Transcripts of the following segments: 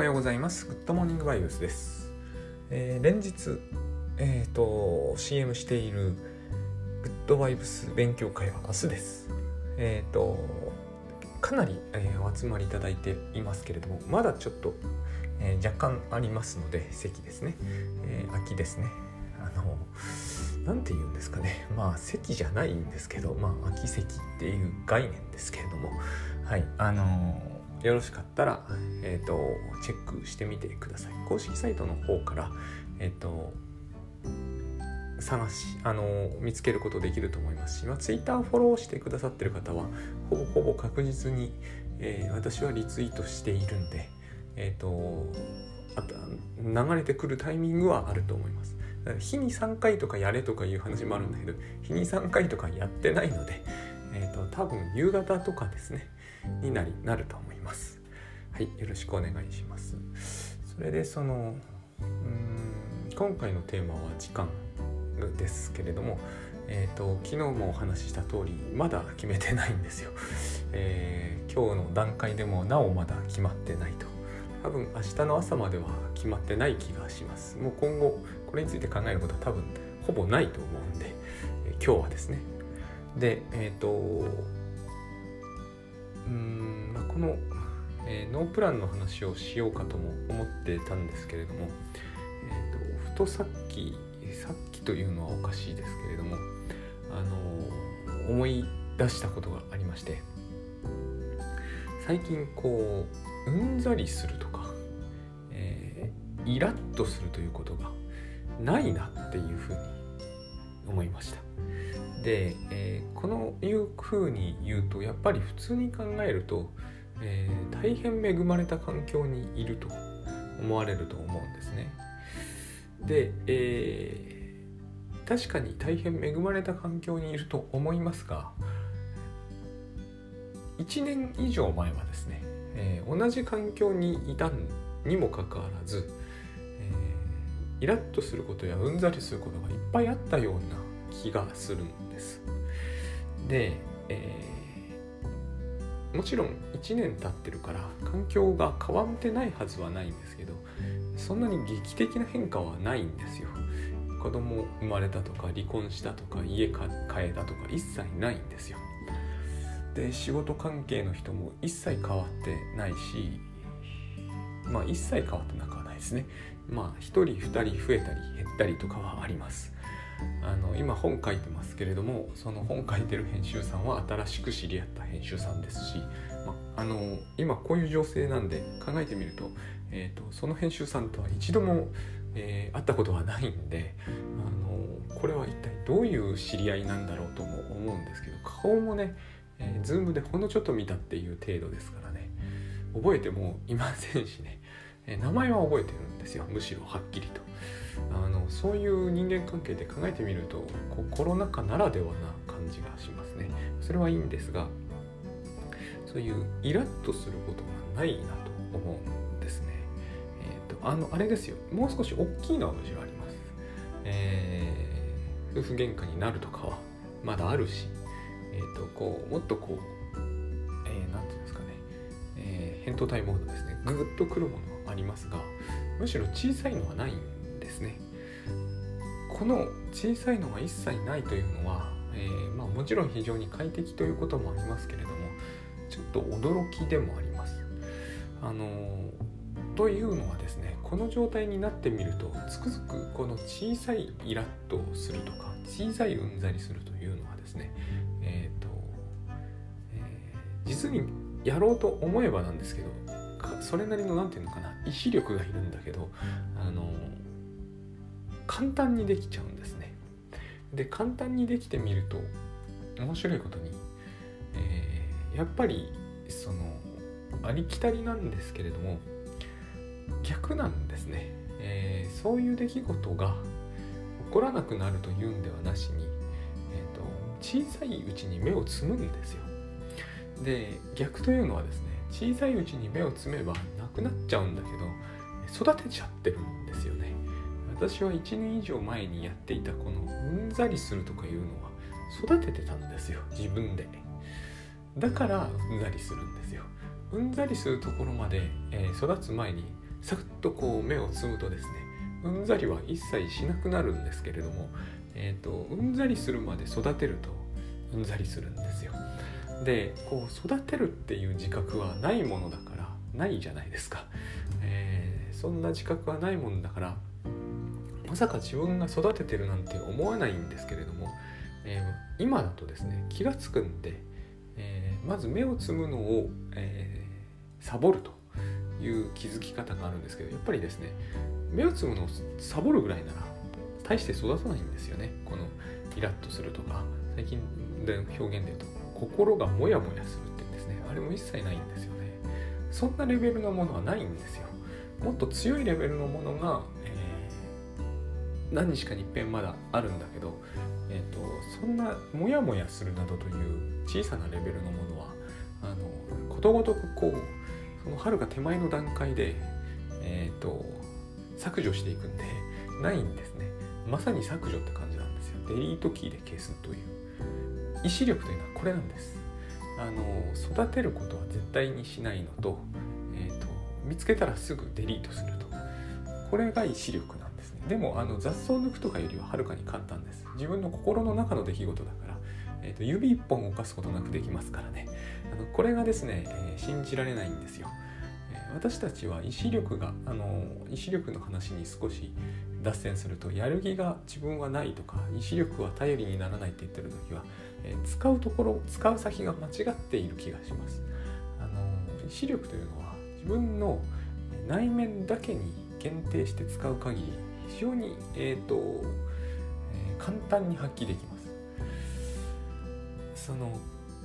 はようございます。グッドモーニングバイブスです。えー、連日、えっ、ー、と、CM しているグッドバイブス勉強会は明日です。えっ、ー、と、かなり、えお集まりいただいていますけれども、まだちょっと、え若干ありますので、席ですね。え空きですね。あの、何て言うんですかね。まあ、席じゃないんですけど、まあ、空き席っていう概念ですけれども、はい、あのよろしかったら、えーと、チェックしてみてください。公式サイトの方から、えーと、探しあの見つけることできると思いますし、まあ、Twitter フォローしてくださってる方はほぼほぼ確実に、えー、私はリツイートしているんで、えーと、あと流れてくるタイミングはあると思います。日に3回とかやれとかいう話もあるんだけど日に3回とかやってないので、えー、と多分夕方とかですねになりなると思います。はい、よろしくお願いします。それでそのうん今回のテーマは時間ですけれども、えーと、昨日もお話しした通りまだ決めてないんですよ、えー、今日の段階でもなおまだ決まってないと多分明日の朝までは決まってない気がしますもう今後これについて考えることは多分ほぼないと思うんで、えー、今日はですねでえっ、ー、とうん、まあ、この、えー、ノープランの話をしようかとも思ってたんですけれども、えーと、ふとさっきさっきというのはおかしいですけれども、あの思い出したことがありまして最近こううんざりするとか、えー、イラッとするということがないなっていうふうに思いました。で、えー、このいうふうに言うとやっぱり普通に考えると、えー、大変恵まれた環境にいると思われると思うんですね。で、えー、確かに大変恵まれた環境にいると思いますが1年以上前はですね、えー、同じ環境にいたにもかかわらず、えー、イラッとすることやうんざりすることがいっぱいあったような気がするんです。で、えー、もちろん1年経ってるから環境が変わってないはずはないんですけどそんなに劇的な変化はないんですよ。子供生まれたとか離婚したとか家か変えたとか一切ないんですよ。で仕事関係の人も一切変わってないしまあ一切変わってなくはないですね。まあ1人2人増えたり減ったりとかはあります。あの今本書いてますけれどもその本書いてる編集さんは新しく知り合った編集さんですし、まあの今こういう情勢なんで考えてみると,、えーと、その編集さんとは一度も、えー、会ったことはないんで、あのこれは一体どういう知り合いなんだろうとも思うんですけど顔もね、えー、ズームでほんのちょっと見たっていう程度ですからね覚えてもいませんしね、え、名前は覚えてるんですよむしろはっきりと。あのそういう人間関係で考えてみるとこうコロナ禍ならではな感じがしますね。それはいいんですがそういうイラッとすることがないなと思うんですね。えっ、ー、とあのあれですよ。もう少し大きいのはむしろあります。えー、夫婦喧嘩になるとかはまだあるしえっ、ー、とこうもっとこうえー、て言うんですかね、えー、扁桃体モードですね。ぐぐっとくるものはありますがむしろ小さいのはないんですねこの小さいのが一切ないというのは、えー、まあ、もちろん非常に快適ということもありますけれどもちょっと驚きでもあります。あのというのはですねこの状態になってみるとつくづくこの小さいイラッとするとか小さいうんざりするというのはですねえっ、ー、と、え、実にやろうと思えばなんですけどそれなりの何て言うのかな意志力がいるんだけどあの簡単にできちゃうんですね。で簡単にできてみると面白いことに、えー、やっぱりそのありきたりなんですけれども逆なんですね、えー、そういう出来事が起こらなくなるというんではなしに、えーと、小さいうちに目をつむんですよ。で逆というのはですね小さいうちに目をつめばなくなっちゃうんだけど育てちゃってるんですよね。私は1年以上前にやっていたこのうんざりするとかいうのは育ててたんですよ自分でだからうんざりするんですようんざりするところまで、えー、育つ前にサクッとこう目をつむとですねうんざりは一切しなくなるんですけれども、えーと、うんざりするまで育てるとうんざりするんですよ。でこう育てるっていう自覚はないものだからないじゃないですか。えー、そんな自覚はないものだからまさか自分が育ててるなんて思わないんですけれども、えー、今だとですね気が付くんで、えー、まず目をつむのを、え、サボるという気づき方があるんですけどやっぱりですね目をつむのをサボるぐらいなら大して育たないんですよねこのイラッとするとか最近で表現で言うと心がモヤモヤするっていうんですね。あれも一切ないんですよね。そんなレベルのものはないんですよ。もっと強いレベルのものが、えー、何日かに一遍まだあるんだけど、えーと、そんなモヤモヤするなどという小さなレベルのものはあのことごとくこうそのはるか手前の段階で、えーと、削除していくんでないんですね。まさに削除って感じなんですよ。デリートキーで消すという。意志力というのはこれなんです。あの育てることは絶対にしないのと,、えーと、見つけたらすぐデリートすると。これが意志力なんですね。でもあの雑草抜くとかよりははるかに簡単です。自分の心の中の出来事だから、えーと、指一本動かすことなくできますからね。あのこれがですね、えー、信じられないんですよ。私たちは意志力があの意志力の話に少し脱線するとやる気が自分はないとか意志力は頼りにならないって言ってる時は、えー、使うところ使う先が間違っている気がします。あの意志力というのは自分の内面だけに限定して使う限り非常に、えーとえー、簡単に発揮できます。その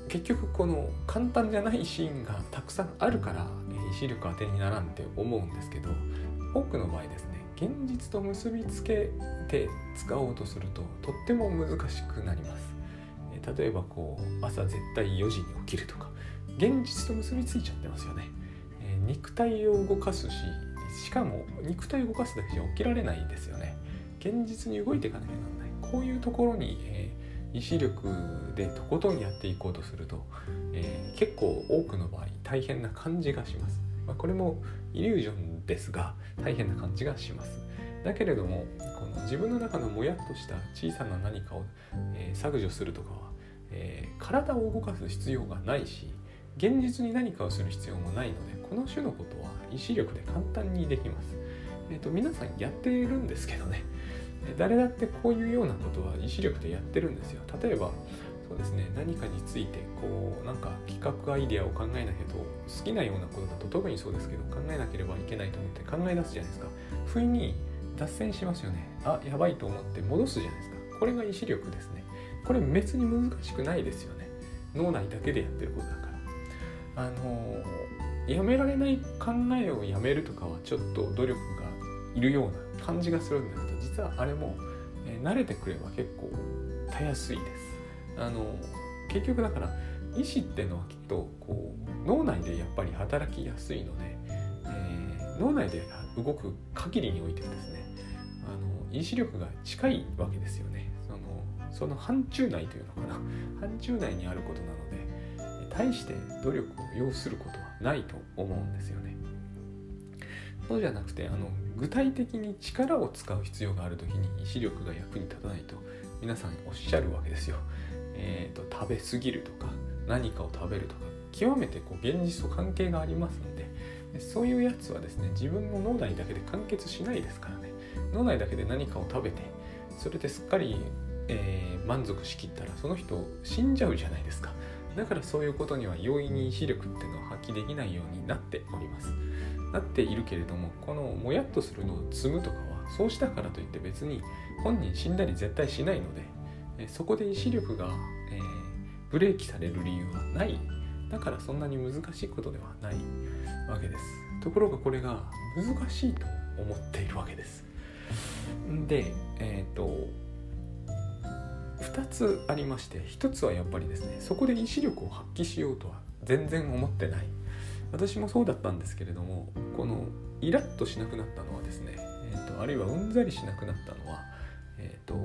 結局この簡単じゃないシーンがたくさんあるから意志力当てにならんって思うんですけど多くの場合ですね現実と結びつけて使おうとするととっても難しくなります。例えばこう朝絶対4時に起きるとか現実と結びついちゃってますよね、え肉体を動かすししかも肉体を動かすだけじゃ起きられないですよね。現実に動いていかなきゃならない。こういうところに、えー、意志力でとことんやっていこうとすると、えー、結構多くの場合大変な感じがします。まあ、これもイリュージョンですが大変な感じがします。だけれどもこの自分の中のもやっとした小さな何かを、えー、削除するとかは、えー、体を動かす必要がないし現実に何かをする必要もないのでこの種のことは意志力で簡単にできます。えーと、皆さんやっているんですけどね。誰だってこういうようなことは意志力でやってるんですよ。例えばそうですね何かについてこうなんか企画アイデアを考えなきゃと好きなようなことだと特にそうですけど考えなければいけないと思って考え出すじゃないですか。不意に脱線しますよね。あやばいと思って戻すじゃないですか。これが意志力ですね。これ別に難しくないですよね。脳内だけでやってることだから。あのやめられない考えをやめるとかはちょっと努力がいるような感じがするんだけど実はあれも、え慣れてくれば結構たやすいです。あの結局だから意思ってのはきっとこう脳内でやっぱり働きやすいので、えー、脳内で動く限りにおいてはですねあの意志力が近いわけですよね。その範疇内というのかな。範疇内にあることなので対して努力を要することはないと思うんですよね。そうじゃなくてあの具体的に力を使う必要がある時に意志力が役に立たないと皆さんおっしゃるわけですよ。えーと、食べ過ぎるとか何かを食べるとか極めてこう現実と関係がありますのでそういうやつはですね自分の脳内だけで完結しないですからね。脳内だけで何かを食べてそれですっかり、えー、満足しきったらその人死んじゃうじゃないですか。だからそういうことには容易に意志力っていうのを発揮できないようになっております。なっているけれどもこのもやっとするのを積むとかはそうしたからといって別に本人死んだり絶対しないのでえそこで意志力が、えー、ブレーキされる理由はない。だからそんなに難しいことではない。わけです。ところがこれが難しいと思っているわけです。でえっ、ー、と2つありまして1つはやっぱりですねそこで意志力を発揮しようとは全然思ってない。私もそうだったんですけれどもこのイラッとしなくなったのはですね、えーと、あるいはうんざりしなくなったのは、えーと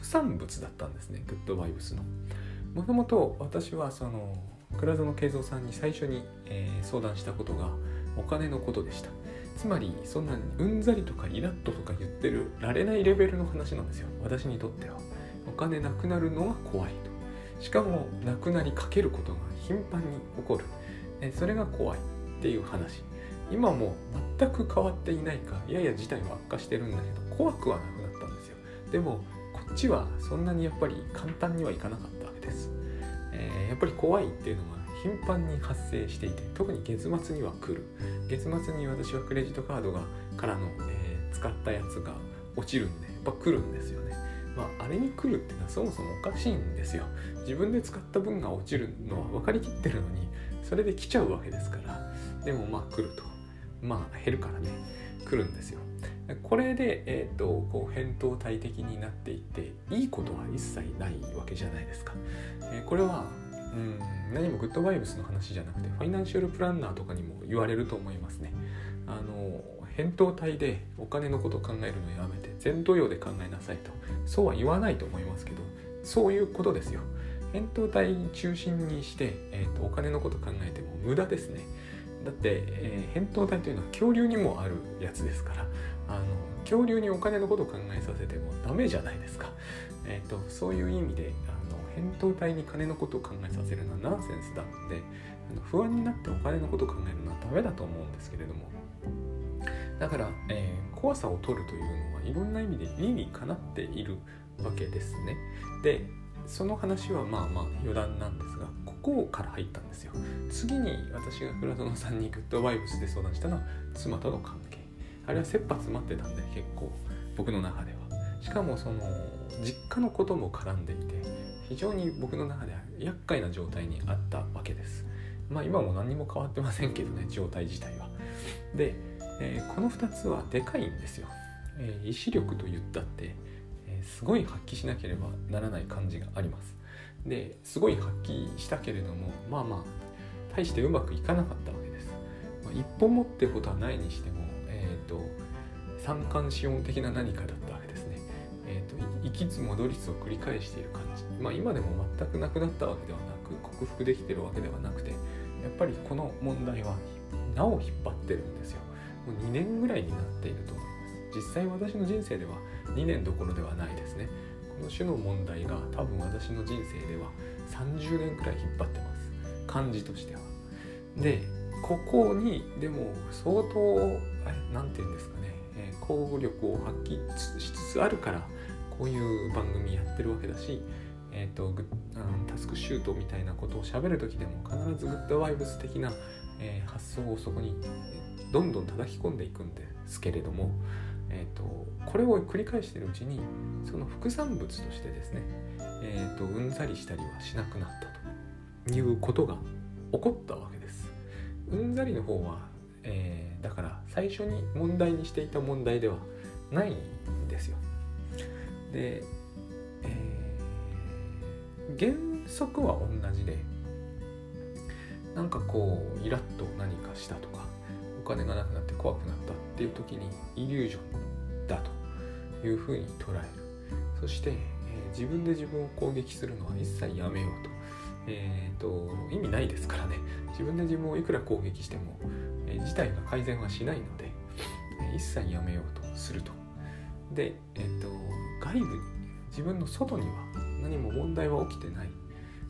副産物だったんですねグッドバイブスの。もともと私はその倉園慶三さんに最初に、えー、相談したことがお金のことでした。つまりそんなにうんざりとかイラッととか言ってるられないレベルの話なんですよ私にとっては。お金なくなるのが怖いと。しかもなくなりかけることが頻繁に起こる。えそれが怖いっていう話。今も全く変わっていないかやや事態は悪化してるんだけど怖くはなくなったんですよ。でもこっちはそんなにやっぱり簡単にはいかなかったわけです、えー、やっぱり怖いっていうのは頻繁に発生していて特に月末には来る。月末に私はクレジットカードがからの、えー、使ったやつが落ちるんでやっぱ来るんですよね。まあ、あれに来るってのはそもそもおかしいんですよ。自分で使った分が落ちるのは分かりきってるのにそれで来ちゃうわけですから。でもまあ来ると。まあ減るからね。来るんですよ。これで、えーと、こう扁桃体的になっていっていいことは一切ないわけじゃないですか、えー、これはうん何もグッドバイブスの話じゃなくてファイナンシャルプランナーとかにも言われると思いますね。あの扁桃体でお金のことを考えるのやめて前頭葉で考えなさいと。そうは言わないと思いますけどそういうことですよ。扁桃体中心にして、えーと、とお金のこと考えても無駄ですね。だって、えー、扁桃体というのは恐竜にもあるやつですからあの恐竜にお金のことを考えさせてもダメじゃないですか、えーと、そういう意味であの扁桃体に金のことを考えさせるのはナンセンスなのであの不安になってお金のことを考えるのはダメだと思うんですけれども。だから、えー、怖さを取るというのはいろんな意味で理にかなっているわけですね。でその話はまあまあ余談なんですがここから入ったんですよ。次に私が倉園さんにグッドバイブスで相談したのは妻との関係。あれは切羽詰まってたんで結構僕の中では。しかもその実家のことも絡んでいて非常に僕の中では厄介な状態にあったわけです。まあ今も何も変わってませんけどね状態自体は。で、えー、この2つはでかいんですよ、えー、意志力と言ったって、えー、すごい発揮しなければならない感じがありますですごい発揮したけれどもまあまあ大してうまくいかなかったわけです、まあ、一本持ってことはないにしてもえっと三寒四温的な何かだったわけですね。えーと、行きつ戻りつを繰り返している感じ。まあ今でも全くなくなったわけではなく克服できてるわけではなくてやっぱりこの問題はなお引っ張ってるんですよ。もう2年ぐらいになっていると思います。実際私の人生では2年どころではないですね。この種の問題が多分私の人生では30年くらい引っ張ってます。感じとしては。で、ここにでも相当何て言うんですかね、えー、交互力を発揮しつつあるからこういう番組やってるわけだし、えーと、タスクシュートみたいなことを喋る時でも必ずグッドワイブス的な、えー、発想をそこにどんどん叩き込んでいくんですけれども、えーと、これを繰り返しているうちにその副産物としてですね、えーとうんざりしたりはしなくなったということが起こったわけです。うんざりの方は、えー、だから最初に問題にしていた問題ではないんですよ。で、えー、原則は同じでなんかこうイラッと何かしたとか金がなくなって怖くなったっていう時にイリュージョンだというふうに捉える。そして、えー、自分で自分を攻撃するのは一切やめようと。えーと、意味ないですからね。自分で自分をいくら攻撃しても、えー、事態が改善はしないので、えー、一切やめようとすると。で、えーと、外部に自分の外には何も問題は起きてない。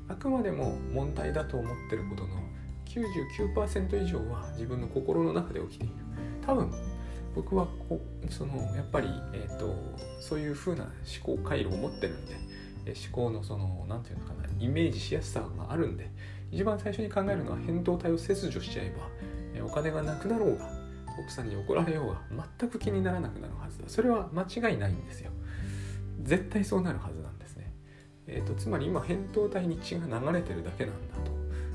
あくまでも問題だと思ってることの99%以上は自分の心の中で起きている。多分僕はこそのやっぱり、えーとそういう風な思考回路を持ってるんで思考のその何て言うのかなイメージしやすさがあるんで一番最初に考えるのは扁桃体を切除しちゃえばお金がなくなろうが奥さんに怒られようが全く気にならなくなるはずだ。それは間違いないんですよ。絶対そうなるはずなんですね。えーと、つまり今扁桃体に血が流れてるだけなんだ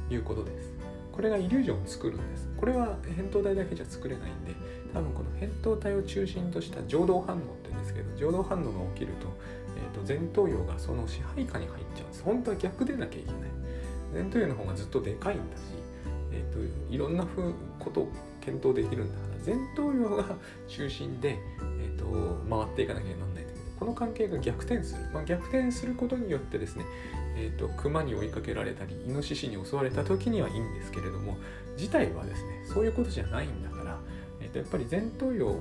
ということです。これがイリュージョンを作るんです。これは扁桃体だけじゃ作れないんで多分この扁桃体を中心とした情動反応って言うんですけど情動反応が起きるとと前頭葉がその支配下に入っちゃうんです。本当は逆でなきゃいけない。前頭葉の方がずっとでかいんだし、えーと、いろんなふうことを検討できるんだから前頭葉が中心で、えーと、回っていかなきゃなんないんだけどこの関係が逆転する、まあ、逆転することによってですね、えーと、熊に追いかけられたりイノシシに襲われた時にはいいんですけれども事態はですねそういうことじゃないんだから、えー、とやっぱり前頭葉を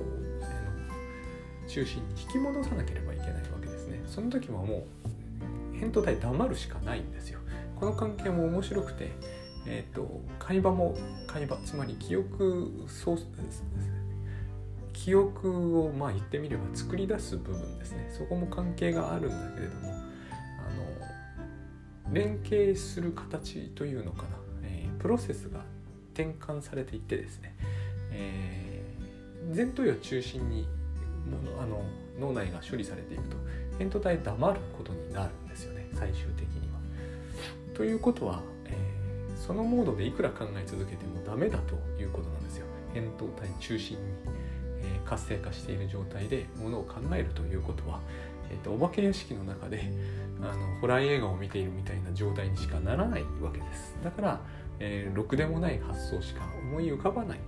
中心に引き戻さなければいけないわけですね。その時はもう扁桃体黙るしかないんですよ。この関係も面白くてえーと、会話も会話つまり記憶そう記憶をまあ言ってみれば作り出す部分ですね。そこも関係があるんだけれども連携する形というのかな、えー、プロセスが転換されていってですね、えー、前頭葉中心にものあの脳内が処理されていくと。扁桃体黙ることになるんですよね。最終的には。ということはえそのモードでいくら考え続けてもダメだということなんですよ。扁桃体中心に、え、活性化している状態でものを考えるということは、えーと、お化け屋敷の中であのホラー映画を見ているみたいな状態にしかならないわけです。だから、えー、ろくでもない発想しか思い浮かばない。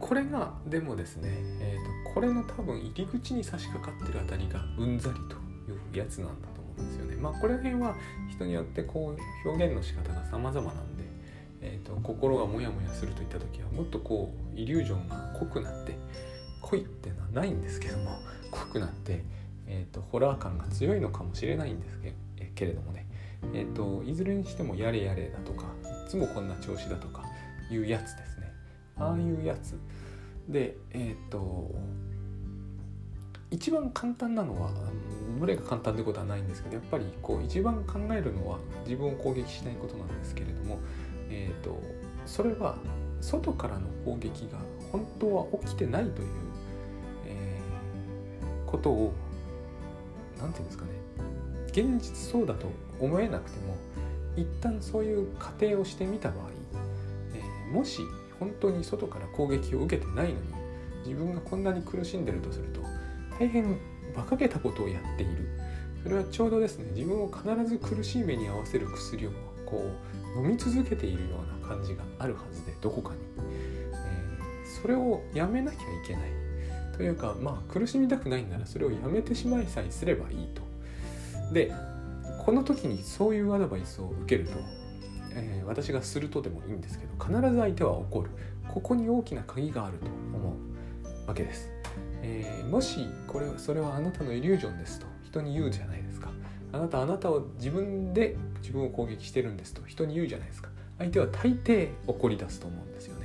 これがでもですね、えーと、これの多分入り口に差し掛かってるあたりがうんざりというやつなんだと思うんですよね。まあこれ辺は人によってこう表現の仕方が様々なんで、えーと、心がモヤモヤするといった時はもっとこうイリュージョンが濃くなって濃いってのはないんですけども濃くなって、えーと、ホラー感が強いのかもしれないんですけけれどもね、えーと、いずれにしてもやれやれだとかいつもこんな調子だとかいうやつですね。ああいうやつ。でえっ、ー、と一番簡単なのはどれが簡単ってことはないんですけどやっぱりこう一番考えるのは自分を攻撃しないことなんですけれども、えーと、それは外からの攻撃が本当は起きてないという、ことを何て言うんですかね。現実そうだと思えなくても一旦そういう仮定をしてみた場合、えー、もし本当に外から攻撃を受けてないのに自分がこんなに苦しんでるとすると大変馬鹿げたことをやっている。それはちょうどですね自分を必ず苦しい目に合わせる薬をこう飲み続けているような感じがあるはずでどこかに、えー、それをやめなきゃいけない。というかまあ苦しみたくないんならそれをやめてしまいさえすればいいと。でこの時にそういうアドバイスを受けると、えー、私がするとでもいいんですけど必ず相手は怒る。ここに大きな鍵があると思うわけです。えー、もしこれそれはあなたのイリュージョンですと。人に言うじゃないですか。あなたあなたを自分で自分を攻撃してるんですと。人に言うじゃないですか。相手は大抵怒り出すと思うんですよ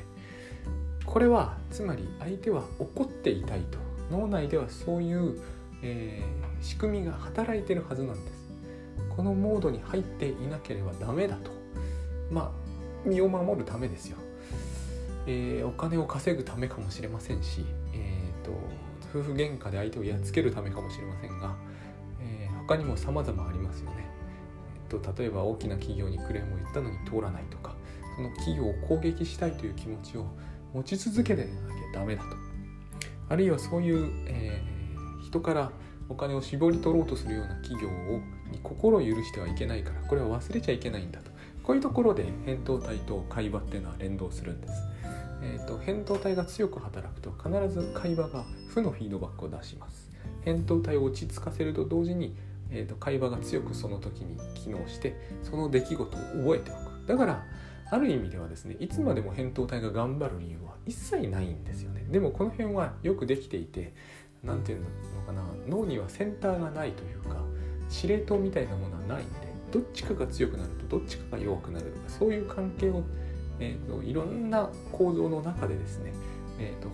これはつまり相手は怒っていたいと。脳内ではそういう、えー、仕組みが働いてるはずなんです。このモードに入っていなければダメだと。まあ身を守るためですよ、えー、お金を稼ぐためかもしれませんし、えーと夫婦喧嘩で相手をやっつけるためかもしれませんが、えー、他にも様々ありますよね、えーと、例えば大きな企業にクレームを言ったのに通らないとかその企業を攻撃したいという気持ちを持ち続けてなきゃダメだと。あるいはそういう、えー、人からお金を絞り取ろうとするような企業をに心を許してはいけないからこれは忘れちゃいけないんだと。こういうところで扁桃体と会話っていうのは連動するんです。えーと、扁桃体が強く働くと必ず会話が負のフィードバックを出します。扁桃体を落ち着かせると同時に、えーと、会話が強くその時に機能してその出来事を覚えておく。だからある意味ではですねいつまでも扁桃体が頑張る理由は一切ないんですよねでもこの辺はよくできていて何て言うのかな脳にはセンターがないというか司令塔みたいなものはないんでどっちかが強くなるとどっちかが弱くなるとかそういう関係をえーと、いろんな構造の中でですね、えーと、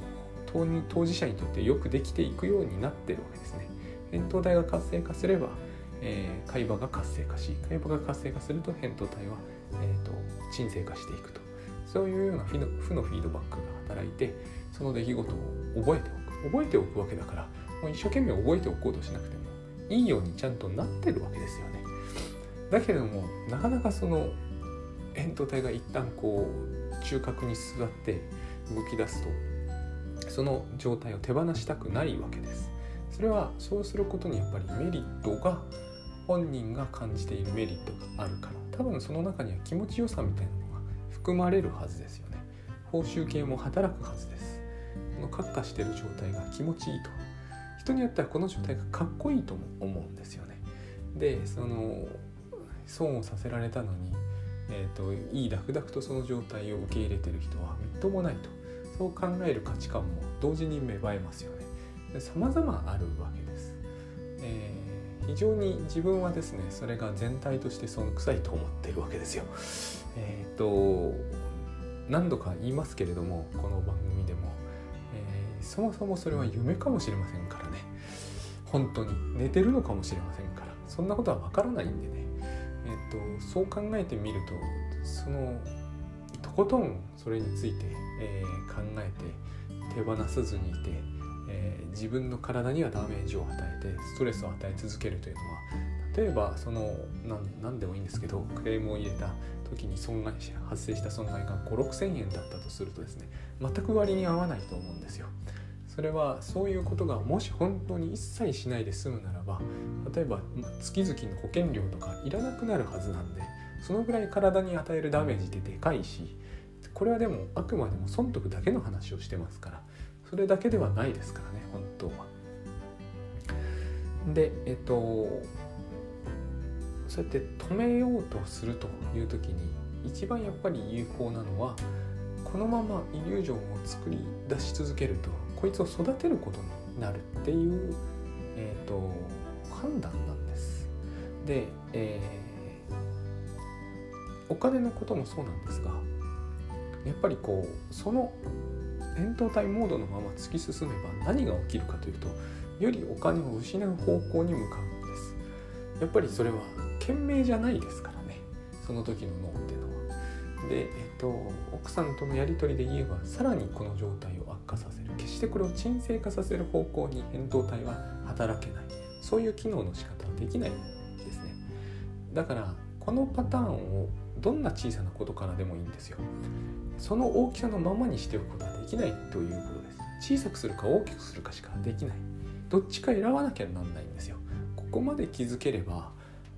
当事者にとってよくできていくようになってるわけですね。扁桃体が活性化すれば、えー、海馬が活性化し海馬が活性化すると扁桃体は、えーと、鎮静化していくと。そういうような負のフィードバックが働いてその出来事を覚えておく。覚えておくわけだからもう一生懸命覚えておこうとしなくてもいいようにちゃんとなってるわけですよね。だけれどもなかなかその扁桃体が一旦こう中核に座って動き出すとその状態を手放したくないわけです。それはそうすることにやっぱりメリットが本人が感じているメリットがあるから。多分その中には気持ちよさみたいなのが含まれるはずですよね。報酬系も働くはずです。この閣下してる状態が気持ちいいと。人によってはこの状態がかっこいいとも思うんですよね。でその損をさせられたのにえーと、いいダクダクとその状態を受け入れてる人はみっともないと。そう考える価値観も同時に芽生えますよね。さまざまあるわけです、えー、非常に自分はですねそれが全体としてその臭いと思ってるわけですよ。えっ、ー、と何度か言いますけれどもこの番組でも、えー、そもそもそれは夢かもしれませんからね。本当に寝てるのかもしれませんから。そんなことはわからないんでね。えっ、ー、とそう考えてみるとそのとことんそれについて、えー、考えて手放さずにいて、えー、自分の体にはダメージを与えてストレスを与え続けるというのは例えばその何でもいいんですけどクレームを入れた時に損害発生した損害が5 6千円だったとするとですね全く割に合わないと思うんですよ。それはそういうことがもし本当に一切しないで済むならば例えば月々の保険料とかいらなくなるはずなんでそのぐらい体に与えるダメージってでかいしこれはでもあくまでも損得だけの話をしてますからそれだけではないですからね本当は。でえっとそうやって止めようとするという時に一番やっぱり有効なのはこのままイリュージョンを作り出し続けるとこいつを育てることになるっていう、えーと、判断なんです。で、えー、お金のこともそうなんですがやっぱりこうその扁桃体モードのまま突き進めば何が起きるかというとよりお金を失う方向に向かうんです。やっぱりそれは賢明じゃないですからね。その時の脳っていうのは。で、えっと、奥さんとのやり取りで言えばさらにこの状態を悪化させる。決してこれを鎮静化させる方向に扁桃体は働けない。そういう機能の仕方はできないんですね。だからこのパターンをどんな小さなことからでもいいんですよ。その大きさのままにしておくこときないということです。小さくするか大きくするかしかできない。どっちか選ばなきゃなんないんですよ。ここまで気づければ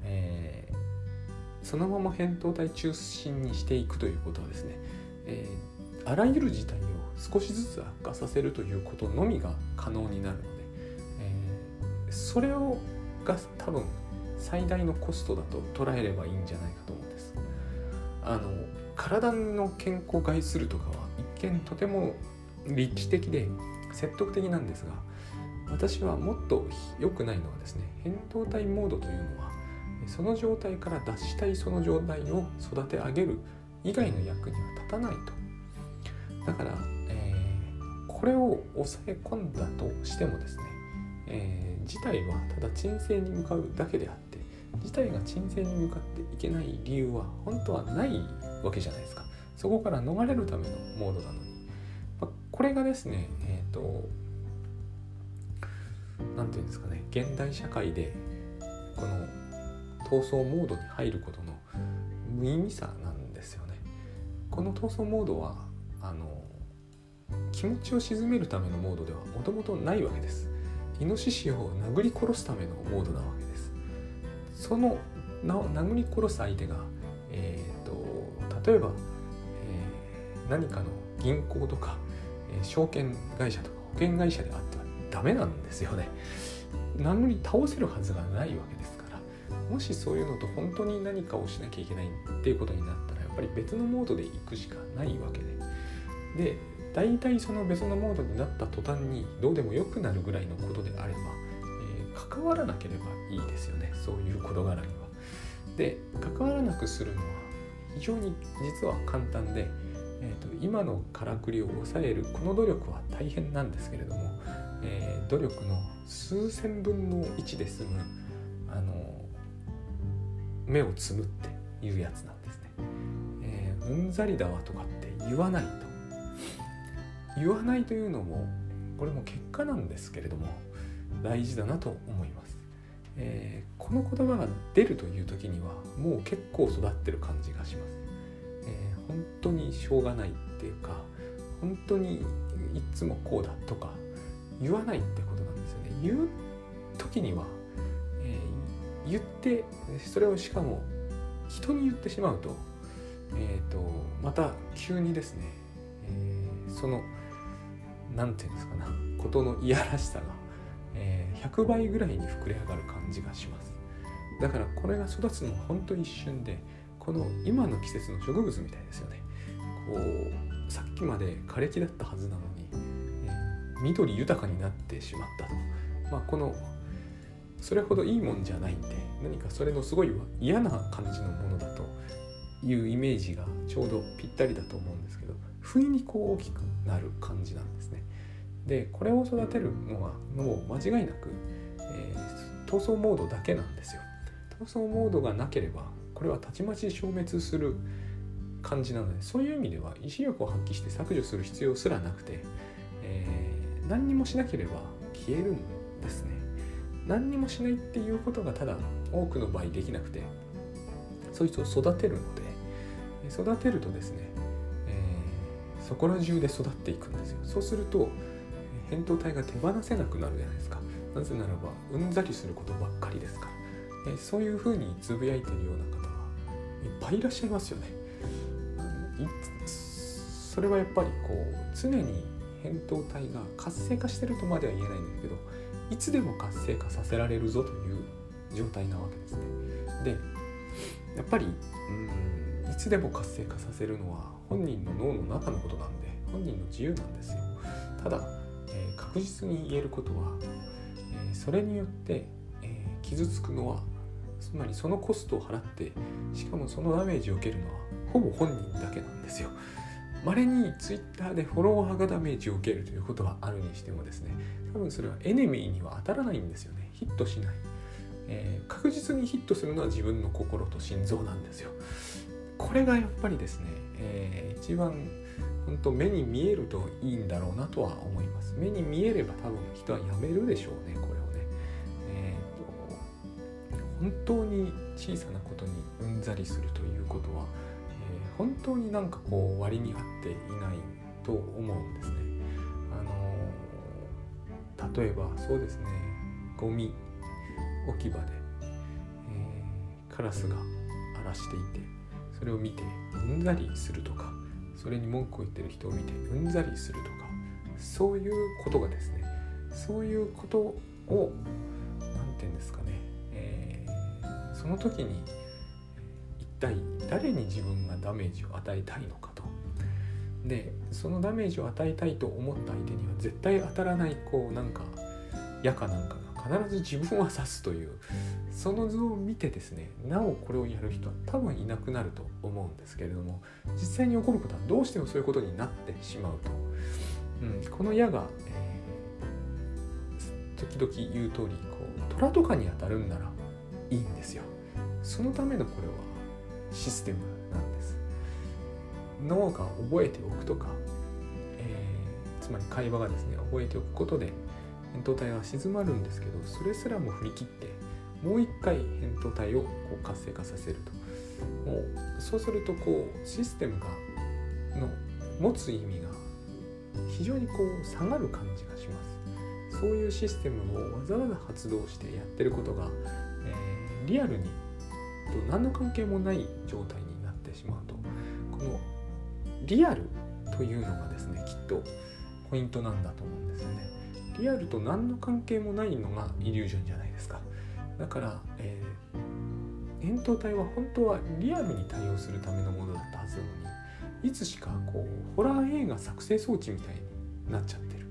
えー、そのまま扁桃体中心にしていくということはですね、えー、あらゆる事態を少しずつ悪化させるということのみが可能になるので、えー、それをが多分最大のコストだと捉えればいいんじゃないかと思うんです。あの体の健康を害するとかは見とても立地的で説得的なんですが私はもっと良くないのはですね扁桃体モードというのはその状態から脱したいその状態を育て上げる以外の役には立たないと。だから、えー、これを抑え込んだとしてもですね、えー、事態はただ鎮静に向かうだけであって事態が鎮静に向かっていけない理由は本当はないわけじゃないですか。そこから逃れるためのモードなのに、まあ、これがですねえっ、ー、と何て言うんですかね現代社会でこの闘争モードに入ることの無意味さなんですよね。この闘争モードはあの気持ちを鎮めるためのモードではもともとないわけです。イノシシを殴り殺すためのモードなわけです。その殴り殺す相手が、えーと、例えば、何かの銀行とか、え、証券会社とか保険会社であってはダメなんですよね。殴り倒せるはずがないわけですから。もしそういうのと本当に何かをしなきゃいけないっていうことになったらやっぱり別のモードで行くしかないわけでで大体その別のモードになった途端にどうでもよくなるぐらいのことであれば、えー、関わらなければいいですよねそういう事柄には。で関わらなくするのは非常に実は簡単で、えーと、今のからくりを抑えるこの努力は大変なんですけれども、えー、努力の数千分の1で済むあの目をつむっていうやつなんですね。えー、うんざりだわとかって言わないと。言わないというのもこれも結果なんですけれども大事だなと思います。えー、この言葉が出るという時にはもう結構育ってる感じがします。本当にしょうがないっていうか本当にいつもこうだとか言わないってことなんですよね。言う時にはえ言ってそれをしかも人に言ってしまうと,、えーと、また急にですね、えー、その何て言うんですかなことのいやらしさが、えー、100倍ぐらいに膨れ上がる感じがしますだからこれが育つのは本当に一瞬でこの今の季節の植物みたいですよねこうさっきまで枯れ木だったはずなのに、えー、緑豊かになってしまったと、まあ、このそれほどいいもんじゃないんで何かそれのすごい嫌な感じのものだというイメージがちょうどぴったりだと思うんですけど不意にこう大きくなる感じなんですね。でこれを育てるのはもう間違いなく、えー、闘争モードだけなんですよ。闘争モードがなければこれはたちまち消滅する感じなのでそういう意味では意志力を発揮して削除する必要すらなくて、えー、何にもしなければ消えるんですね。何にもしないっていうことがただ多くの場合できなくてそいつを育てるので育てるとですね、えー、そこら中で育っていくんですよ。そうすると扁桃体が手放せなくなるじゃないですか。なぜならばうんざりすることばっかりですから、えー、そういうふうにつぶやいてるような方ぱいいらっしゃいますよねそれはやっぱりこう常に扁桃体が活性化してるとまでは言えないんですけどいつでも活性化させられるぞという状態なわけですね。でやっぱりうんいつでも活性化させるのは本人の脳の中のことなんで本人の自由なんですよ。ただ、えー、確実に言えることは、えー、それによって、えー、傷つくのはつまりそのコストを払ってしかもそのダメージを受けるのはほぼ本人だけなんですよ。稀にツイッターでフォロワーがダメージを受けるということはあるにしてもですね多分それはエネミーには当たらないんですよね。ヒットしない、えー、確実にヒットするのは自分の心と心臓なんですよ。これがやっぱりですね、えー、一番本当目に見えるといいんだろうなとは思います。目に見えれば多分人はやめるでしょうね、本当に小さなことにうんざりするということはえ本当になんかこう割に合っていないと思うんですね。あの例えばそうですねゴミ置き場で、えー、カラスが荒らしていてそれを見てうんざりするとかそれに文句を言ってる人を見てうんざりするとかそういうことがですねそういうことを何て言うんですかね、その時に一体誰に自分がダメージを与えたいのかと。でそのダメージを与えたいと思った相手には絶対当たらないこうなんか矢かなんかが必ず自分は刺すというその図を見てですねなおこれをやる人は多分いなくなると思うんですけれども実際に起こることはどうしてもそういうことになってしまうと、うん、この矢が、えー、時々言う通りこう虎とかに当たるんならいいんですよそのためのこれはシステムなんです。脳が覚えておくとか、えー、つまり会話がですね覚えておくことで扁桃体は静まるんですけどそれすらも振り切ってもう一回扁桃体をこう活性化させると。もうそうするとこうシステムがの持つ意味が非常にこう下がる感じがします。そういうシステムをわざわざ発動してやってることが、えー、リアルにと何の関係もない状態になってしまうとこのリアルというのがですねきっとポイントなんだと思うんですよね。リアルと何の関係もないのがイリュージョンじゃないですか。だから、えー、扁桃体は本当はリアルに対応するためのものだったはずなのにいつしかこうホラー映画作成装置みたいになっちゃってる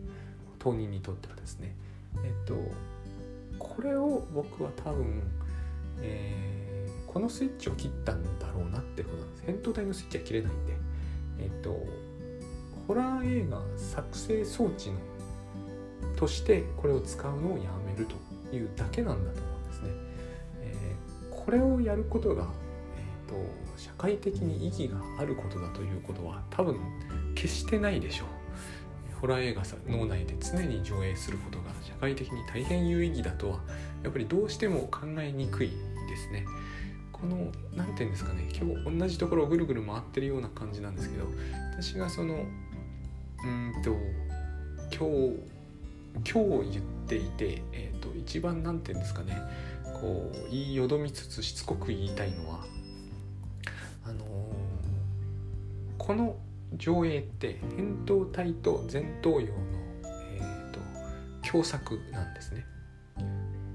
当人にとってはですね。えっとこれを僕は多分、えーこのスイッチを切ったんだろうなってことなんです。扁桃体のスイッチは切れないんで。えっとホラー映画作成装置のとしてこれを使うのをやめるというだけなんだと思うんですね、えー、これをやることが、えーと、社会的に意義があることだということは多分決してないでしょう。ホラー映画さ脳内で常に上映することが社会的に大変有意義だとはやっぱりどうしても考えにくいですね。この何て言うんですかね今日同じところをぐるぐる回ってるような感じなんですけど私がそのうんと今日今日言っていて、えーと、一番何て言うんですかねこう言いよどみつつしつこく言いたいのはあのー、この上映って扁桃体と前頭葉の、えーと共作なんですね。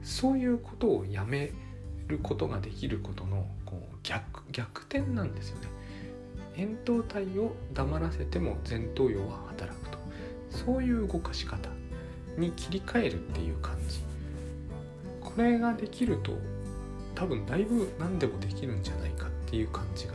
そういうことをやめることができることのこう逆逆転なんですよね。扁桃体を黙らせても前頭葉は働くとそういう動かし方に切り替えるっていう感じこれができると多分だいぶ何でもできるんじゃないかっていう感じが